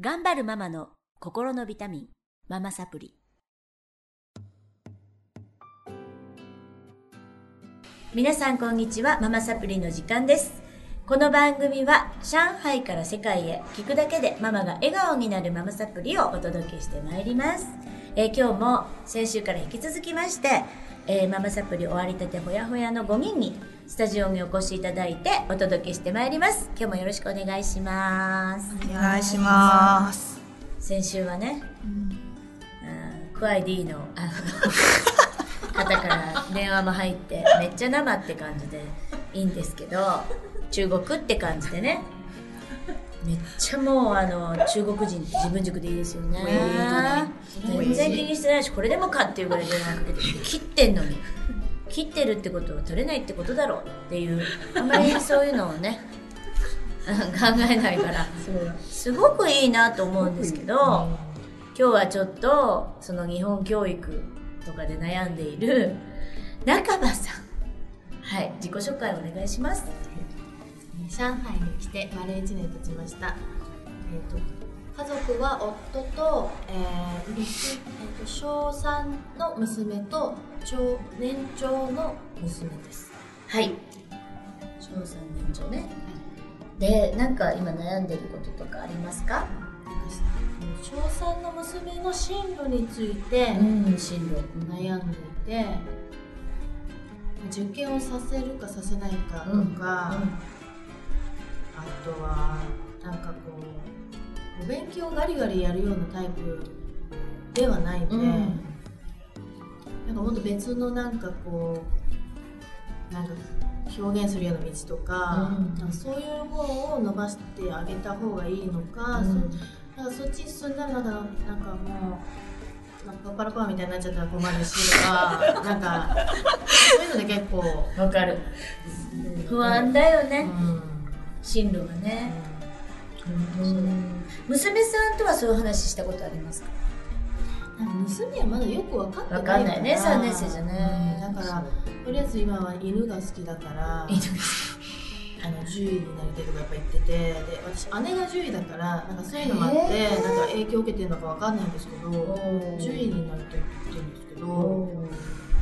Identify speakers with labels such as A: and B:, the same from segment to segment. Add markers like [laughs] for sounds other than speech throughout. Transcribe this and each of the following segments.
A: 頑張るママの心のビタミン、ママサプリ。皆さんこんにちは、ママサプリの時間です。この番組は上海から世界へ聞くだけでママが笑顔になるママサプリをお届けしてまいります。えー今日も先週から引き続きまして、えーママサプリ終わりたてほやほやの5人にスタジオにお越しいただいてお届けしてまいります。今日もよろしくお願いします。
B: お願いします。
A: 先週はね、うんクワイ D のあの [laughs] 方から電話も入ってめっちゃ生って感じでいいんですけど中国って感じでねめっちゃもうあの中国人自分軸でいいですよね。全然気にしてないしこれでもかっていうぐらい電話かけて切ってんのに。切ってるってことは取れないってことだろうっていうあんまりそういうのをね [laughs] 考えないから。すごくいいなと思うんですけど、今日はちょっとその日本教育とかで悩んでいる中場さん。はい自己紹介お願いします。
C: 上海に来て丸1年経ちました、えー、と家族は夫と,、えー娘えーと小3の娘と長年長の娘です。
A: はい。小3年長ね。でなんか今悩んでることとかありますか？
C: 小3の娘の進路について
A: ん。進路
C: 悩んでいて受験をさせるかさせないかとか、
A: うん。
C: あとはなんかこうお勉強をガリガリやるようなタイプではないので、
A: うん。
C: なんかもっと別のなんかこうなんか表現するような道とか,、
A: うん。
C: なんかそういう方を伸ばしてあげた方がいいのか、
A: うん。
C: そなんかそっちに進んだらなんかなんかもうなんかパラパーみたいになっちゃったら困るしとか [laughs] なんかそういうので結構、
A: わかる。
C: うん。
A: 不安だよね、
C: うん
A: 進路がね、娘さんとはそういう話したことありますか？
C: 娘はまだよく分かってない
A: わかんないね三年生じゃね。
C: うん。だからとりあえず今は犬が好きだからあの獣医になりたいとかやっぱ言っててで私姉が獣医だからなんかそういうのもあってなんか影響を受けてるのかわかんないんですけど
A: お
C: 獣医になりたいって言ってるんですけど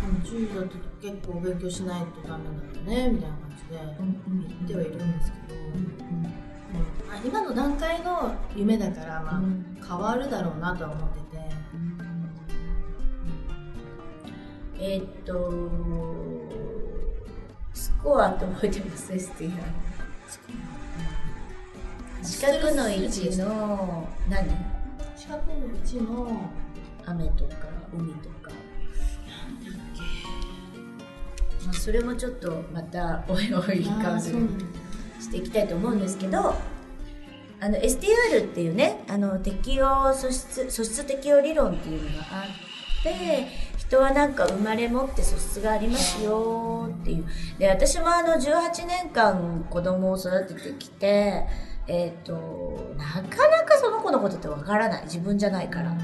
C: でも獣医だと結構勉強しないとダメなんだねみたいな感じで言ってはいるんですけど、うんまあ今の段階の夢だから、まあ変わるだろうなとは思ってて。
A: えーっとスコアって覚えてます？STR 四角の位置の何？
C: 四角のうちの
A: 雨とか海とかまあそれもちょっとまた [laughs] おいおいカウンセリングしていきたいと思うんですけどあの STR っていうねあの適応素質素質適応理論っていうのがあって人はなんか生まれ持って素質がありますよっていう。で私もあの18年間子供を育ててきてえっ、となかなかその子のことってわからない。自分じゃないから。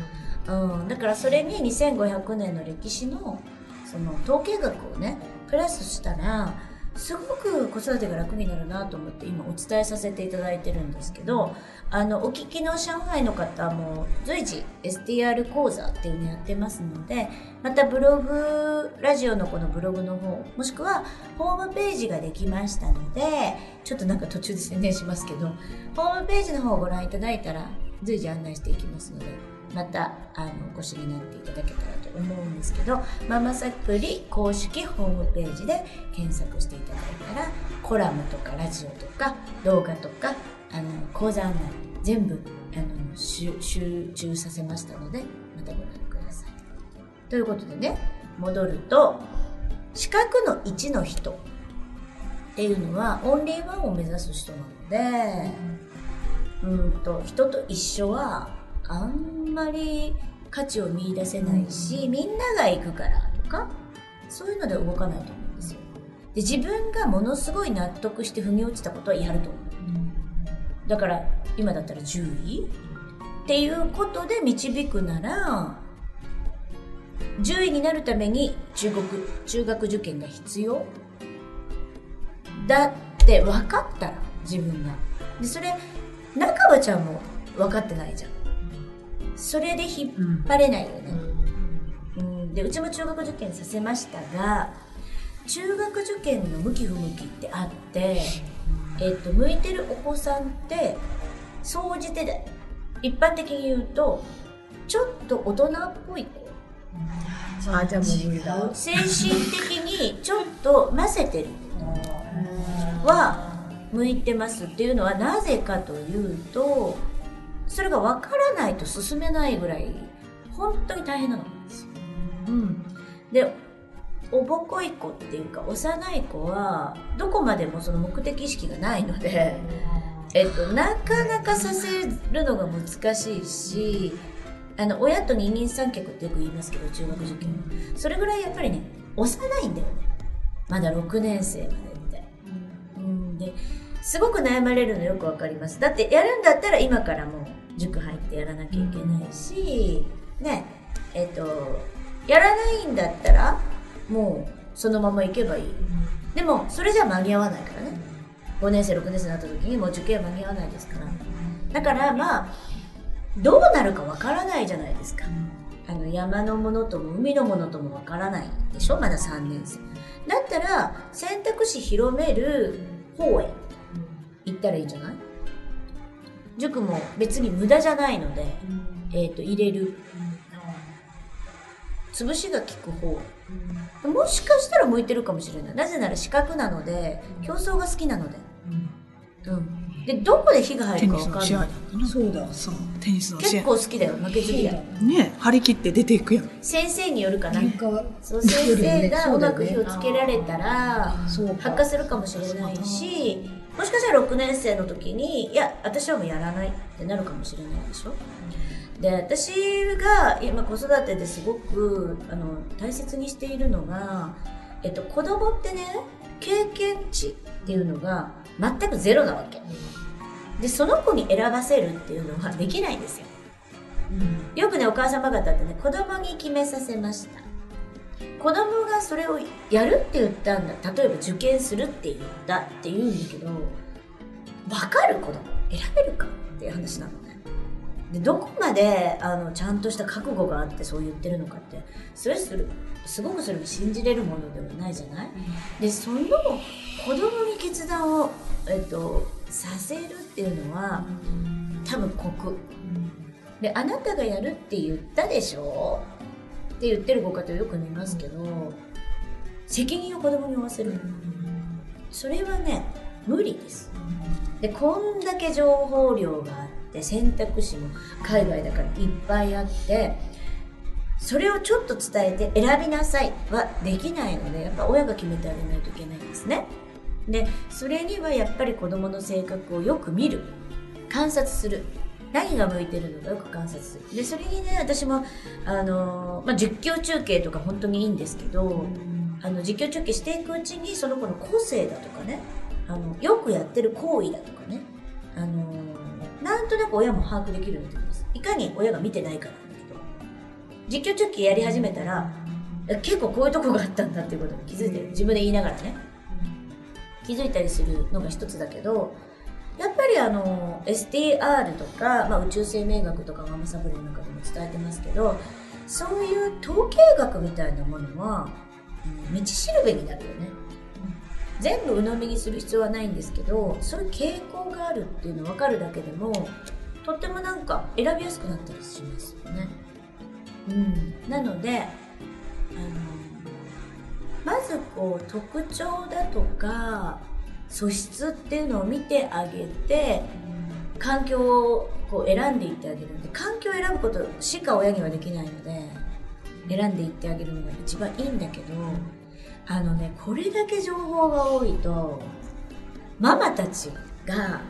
A: うん、だからそれに2500年の歴史のその統計学をねプラスしたらすごく子育てが楽になるなと思って今お伝えさせていただいてるんですけどあのお聞きの上海の方も随時 STR 講座っていうのやってますのでまたブログラジオのこのブログの方もしくはホームページができましたのでちょっとなんか途中で宣伝しますけどホームページの方をご覧いただいたら随時案内していきますのでまたあのお越しになっていただけたらと思うんですけどママサプリ公式ホームページで検索していただいたらコラムとかラジオとか動画とかあの講座案内全部あの集集中させましたのでまたご覧ください。ということでね戻ると四角の1の人っていうのはオンリーワンを目指す人なのでうんと人と一緒はあんまり価値を見出せないし、みんなが行くからとかそういうので動かないと思うんですよ。で自分がものすごい納得して踏み落ちたことはやると思う。だから今だったら10位っていうことで導くなら10位になるために中国中学受験が必要？だって分かったら自分が。でそれ中葉ちゃんも分かってないじゃんそれで引っ張れないよね、うん、でうちも中学受験させましたが中学受験の向き不向きってあって、えっと、向いてるお子さんって総じてで一般的に言うとちょっと大人っぽい子。
B: あじゃあもう無理だ。
A: 精神的にちょっと混ぜてる。は向いてますっていうのはなぜかというとそれが分からないと進めないぐらい本当に大変なの。うん、でおぼこい子っていうか幼い子はどこまでもその目的意識がないので、えっと、なかなかさせるのが難しいしあの親と二人三脚ってよく言いますけど中学受験。それぐらいやっぱりね幼いんだよね。まだ6年生までって、うん、ですごく悩まれるのよくわかります。だってやるんだったら今からもう塾入ってやらなきゃいけないし、ね。えっ、とやらないんだったらもうそのまま行けばいい、でもそれじゃ間に合わないからね。5年生6年生になった時にもう受験は間に合わないですから。だからまあどうなるかわからないじゃないですか。あの山のものとも海のものともわからないでしょ？まだ3年生。だったら選択肢広める方へ行ったらいいんじゃない？塾も別に無駄じゃないので、えっ、ー、と入れる。潰しが効く方。もしかしたら向いてるかもしれない。なぜなら資格なので競争が好きなので。うん。でどこで火が入るか分かんない。
B: そうだそう。テニスの
A: 結構好きだよ負けず嫌い。
B: ね張り切って出ていくやん。
A: 先生によるかな。そう先生がうまく火をつけられたら発火するかもしれないしもしかしたら6年生の時にいや私はもうやらないってなるかもしれないでしょ？で私が今子育てですごくあの大切にしているのが、えっと、子供ってね経験値っていうのが全くゼロなわけ。でその子に選ばせるっていうのはできないんですよ、うん、よくねお母様方ってね子供に決めさせました子供がそれをやるって言ったんだ。例えば受験するって言ったって言うんだけど分かる子供？選べるか？っていう話なのね。でどこまであのちゃんとした覚悟があってそう言ってるのかってそれするすごくそれも信じれるものではないじゃない、でその子供に決断を、えっと、させるっていうのは多分コク、であなたがやるって言ったでしょ？って言ってるご家庭よく見ますけど責任を子供に負わせる。それはね無理です。でこんだけ情報量があって選択肢も海外だからいっぱいあってそれをちょっと伝えて選びなさいはできないのでやっぱ親が決めてあげないといけないんですね。でそれにはやっぱり子どもの性格をよく見る。観察する。何が向いてるのかよく観察する。でそれにね私もあの、まあ、実況中継とか本当にいいんですけど、あの実況中継していくうちにその子の個性だとかねあのよくやってる行為だとかねあのなんとなく親も把握できるようになってきます。いかに親が見てないからだけど実況中継やり始めたら結構こういうとこがあったんだっていうことに気づいてる。自分で言いながらね。気づいたりするのが一つだけどやっぱりあの STR とか、まあ、宇宙生命学とかママサブレの中でも伝えてますけどそういう統計学みたいなものは、うん、道しるべになるよね全部鵜呑みにする必要はないんですけどそういう傾向があるっていうの分かるだけでもとってもなんか選びやすくなったりしますよね。うん、なのであのまずこう特徴だとか素質っていうのを見てあげて環境をこう選んでいってあげる。ので環境を選ぶことしか親にはできないので選んでいってあげるのが一番いいんだけどあのねこれだけ情報が多いとママたちが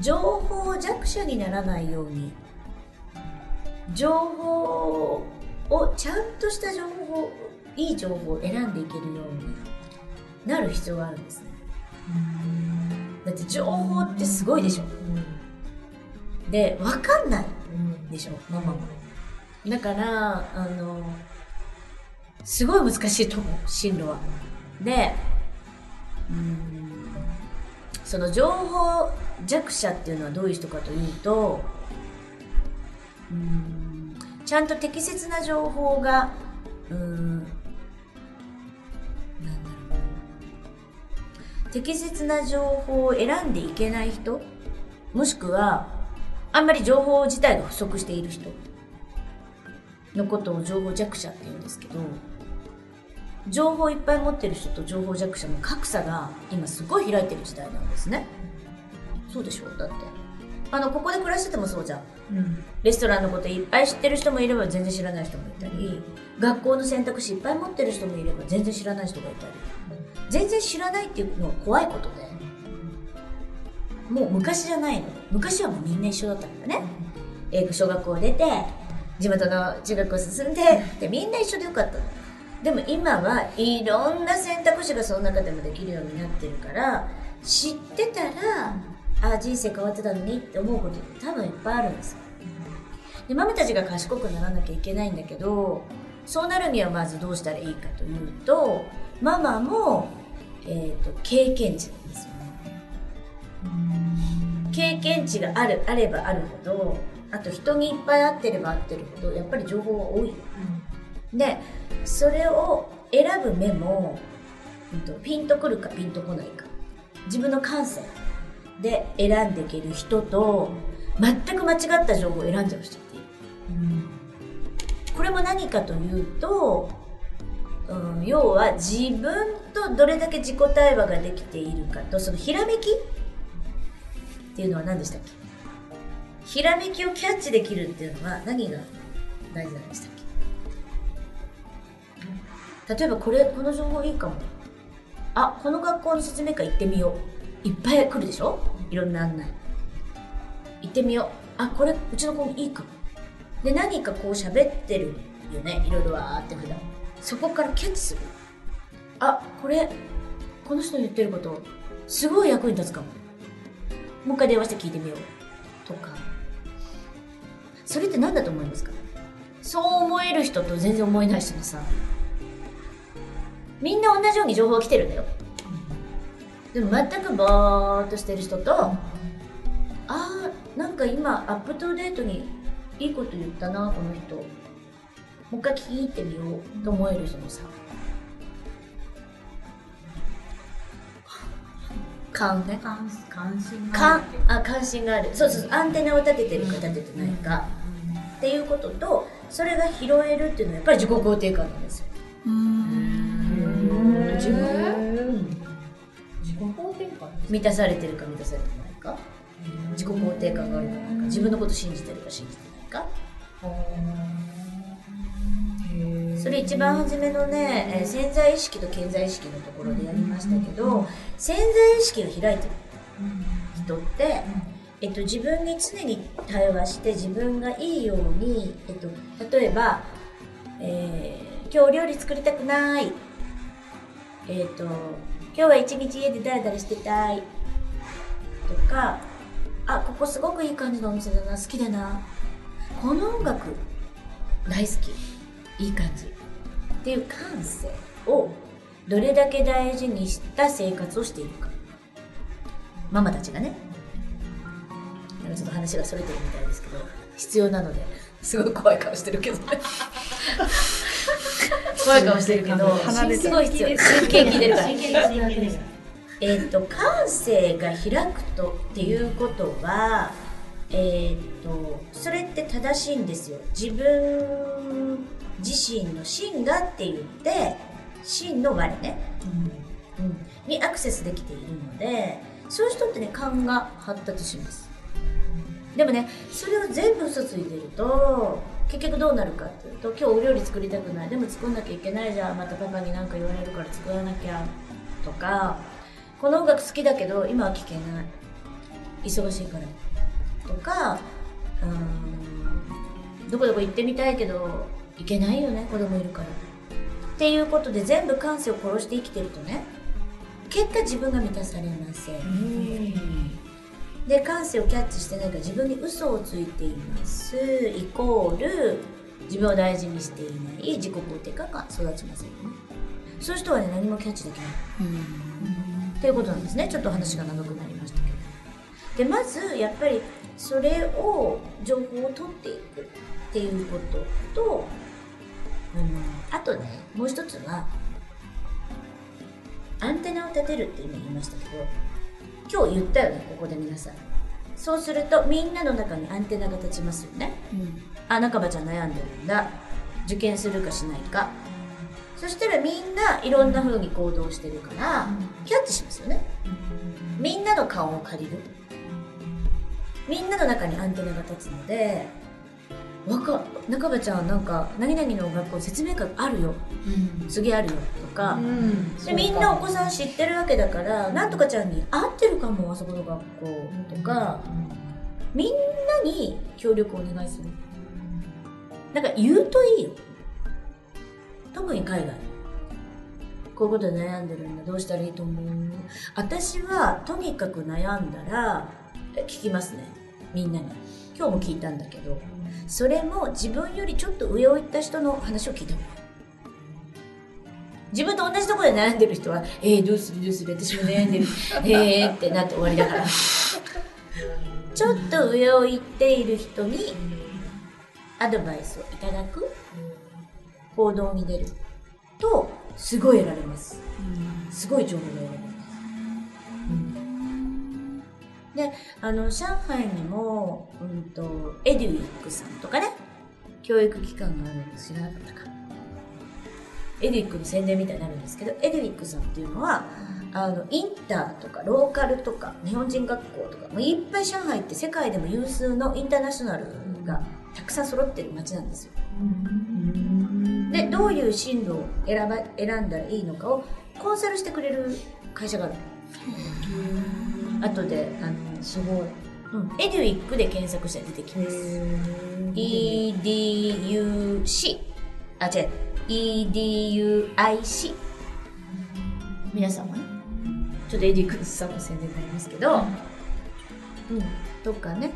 A: 情報弱者にならないように情報をちゃんとした情報いい情報を選んでいけるようになる必要があるんですね。だって情報ってすごいでしょ、うん、で分かんないでしょ、ママも。だからあのすごい難しいと思う進路は。でうんその情報弱者っていうのはどういう人かというとうんちゃんと適切な情報がうん適切な情報を選んでいけない人もしくはあんまり情報自体が不足している人のことを情報弱者って言うんですけど情報いっぱい持ってる人と情報弱者の格差が今すごい開いてる時代なんですね。そうでしょだって。あのここで暮らしててもそうじゃん。
B: うん。
A: レストランのこといっぱい知ってる人もいれば全然知らない人もいたり学校の選択肢いっぱい持ってる人もいれば全然知らない人がいたり全然知らないっていうのは怖いことで。もう昔じゃないの。昔はもうみんな一緒だったからね。英語小学校出て地元の中学校進んででみんな一緒でよかったの。でも今はいろんな選択肢がその中でもできるようになってるから知ってたらあ人生変わってたのにって思うことって多分いっぱいあるんですよ。でママたちが賢くならなきゃいけないんだけどそうなるにはまずどうしたらいいかというとママも、えー、と経験値なんですよね。経験値があるあればあるほどあと人にいっぱい会ってれば会ってるほどやっぱり情報が多い。でそれを選ぶ目も、うんとピンとくるかピンとこないか。自分の感性で選んでいける人と全く間違った情報を選んじゃう人っている。これも何かというと、うん、要は自分とどれだけ自己対話ができているかとそのひらめきっていうのは何でしたっけ？ひらめきをキャッチできるっていうのは何が大事なんでしたっけ？例えばこれこの情報いいかも。あこの学校の説明会行ってみよう。いっぱい来るでしょ？いろんな案内。行ってみよう。あこれうちの子もいいかも。で何かこう喋ってるよね？いろいろわーって普段。そこからキャッチする。あこれこの人の言ってることすごい役に立つかも。もう一回電話して聞いてみよう。とか。それって何だと思いますか？そう思える人と全然思えない人のさみんな同じように情報が来てるんだよ。でも全くぼーっとしてる人とあーなんか今アップトデートにいいこと言ったなこの人もう一回聞いてみようと思える人のさ。勘ね
C: 関関心が
A: かあ関心がある。そうそうそう。アンテナを立ててるか立ててないか、っていうこととそれが拾えるっていうのはやっぱり自己肯定感なんですよ。
C: 自分。自己肯定感
A: 満たされてるか満たされてないか。自己肯定感があるかないか。自分のこと信じてるか信じてないかそれ一番初めのね、えー潜在意識と潜在意識のところでやりましたけど潜在意識が開いてる人って、えっと、自分に常に対話して自分がいいように、えっと、例えば、えー今日お料理作りたくない、えっと、今日は一日家でダラダラしてたい。とかあここすごくいい感じのお店だな好きだな。この音楽大好き。いい感じっていう感性をどれだけ大事にした生活をしているか。ママたちがね。なんかちょっと話がそれてるみたいですけど必要なのですごい怖い顔してるけど。ね [laughs] 怖い顔してるけどすごい必要。真剣に聞いてるから。えっと感性が開くとっていうことはえっとそれって正しいんですよ。自分自身の真がって言って真の我ね、うん、にアクセスできているのでそういう人ってね勘が発達します。でもねそれを全部嘘ついてると結局どうなるかっていうと今日お料理作りたくない。でも作んなきゃいけないじゃん。またパパに何か言われるから作らなきゃ。とかこの音楽好きだけど今は聴けない。忙しいから。とかうんどこどこ行ってみたいけど行けないよね子供いるから。っていうことで全部感性を殺して生きてるとね結果自分が満たされません。で感性をキャッチしてないから自分に嘘をついています。イコール自分を大事にしていない。自己肯定感が育ちませんよね。そういう人はね何もキャッチできない。っていうことなんですね。ちょっと話が長くなりましたけど。でまずやっぱりそれを情報を取っていくっていうこととあとねもう一つはアンテナを立てるって今言いましたけど今日言ったよねここで皆さん。そうするとみんなの中にアンテナが立ちますよね。
B: うん。
A: あ中葉ちゃん悩んでるんだ。受験するかしないか。そしたらみんないろんな風に行動してるからキャッチしますよね。みんなの顔を借りる。みんなの中にアンテナが立つのでわか中葉ちゃんなんか何々の学校説明会あるよ。次あるよとか、
B: うん。
A: でみんなお子さん知ってるわけだからなんとかちゃんに合ってるかもあそこの学校とか。みんなに協力をお願いする。だから言うといいよ。特に海外。こういうことで悩んでるんだ。どうしたらいいと思う？私はとにかく悩んだらえ聞きますね。みんなに。今日も聞いたんだけどそれも自分よりちょっと上を行った人の話を聞いた方がいい自分と同じところで悩んでる人は「えー、どうするどうする私も悩んでる [laughs] えー」ってなって終わりだから。[laughs] ちょっと上を行っている人にアドバイスをいただく。行動に出るとすごい得られます。すごい情報が得られます、であの上海にも、うん、とエデュイックさんとかね教育機関があるんです知らなかったか。エデュイックの宣伝みたいになるんですけどエデュイックさんっていうのはあのインターとかローカルとか日本人学校とかもういっぱい上海って世界でも有数のインターナショナルがたくさん揃ってる街なんですよ。でどういう進路を選ば選んだらいいのかをコンサルしてくれる会社がある後であの
B: すごい。
A: うん。エデュイックで検索したら出てきます。EDUC あ違う。EDUIC 皆さんはね。ちょっとエディクスさんの宣伝になりますけど、うん、とかね。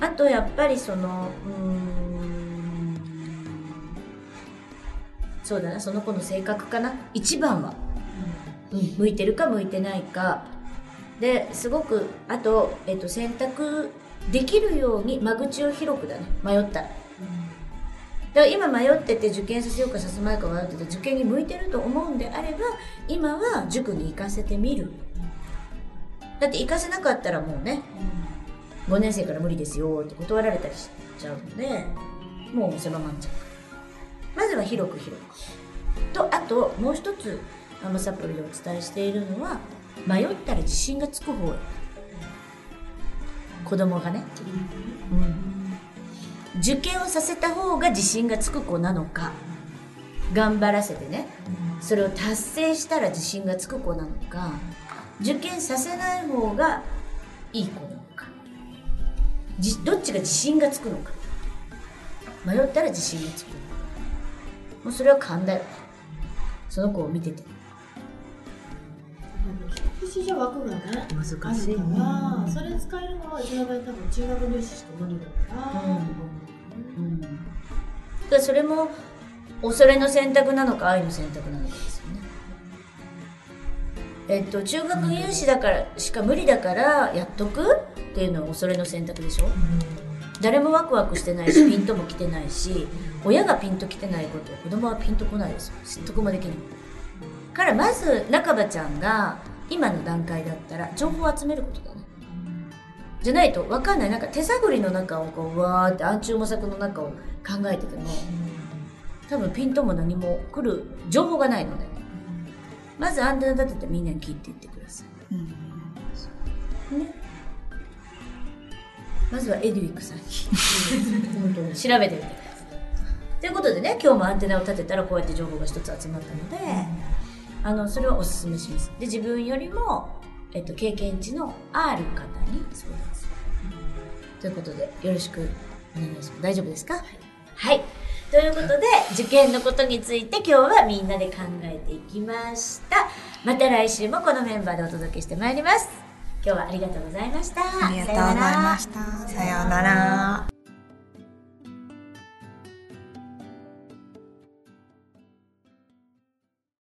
A: あとやっぱりそのうーん。そうだな。その子の性格かな。一番は、うん、向いてるか向いてないかですごくあと、えっと、選択できるように間口を広くだね。迷った。ら。だから今迷ってて受験させようかさせまいか迷ってて受験に向いてると思うんであれば今は塾に行かせてみる。だって行かせなかったらもうね5年生から無理ですよって断られたりしちゃうのでもう狭まっちゃうまずは広く広く。とあともう一つママサプリでお伝えしているのは迷ったら自信がつく方子供がね、うん、受験をさせた方が自信がつく子なのか。頑張らせてね。それを達成したら自信がつく子なのか。受験させない方がいい子なのか。どっちが自信がつくのか。迷ったら自信がつく。もうそれは勘だよその子を見てて。
C: 私じゃ枠がね
B: 難しいね
C: あるからそれ使えるのはうちの場合多分中学入試しか無理だから、
A: うん。だからそれも恐れの選択なのか愛の選択なのかですよねえっと中学入試だからしか無理だからやっとくっていうのは恐れの選択でしょ誰もワクワクしてないしピンとも来てないし親がピンと来てないことを子供はピンと来ないですよ説得もできないからまず中葉ちゃんが今の段階だったら情報を集めることだね。じゃないと分かんない。なんか手探りの中をこうわーって暗中模索の中を考えてても多分ピンとも何も来る情報がないので。まずアンテナ立ててみんなに聞いていってくださ
B: うん
A: いね。まずはエデュイックさんに。[laughs] 本当に調べてみてください。ということでね今日もアンテナを立てたらこうやって情報が一つ集まったので、あのそれはおすすめします。で自分よりも、えっと、経験値のある方に相談する。ということでよろしくお願いします。大丈夫ですか？はい、ということで受験のことについて今日はみんなで考えていきました。また来週もこのメンバーでお届けしてまいります。今日はありがとうございました。
B: ありがとうございました。さようなら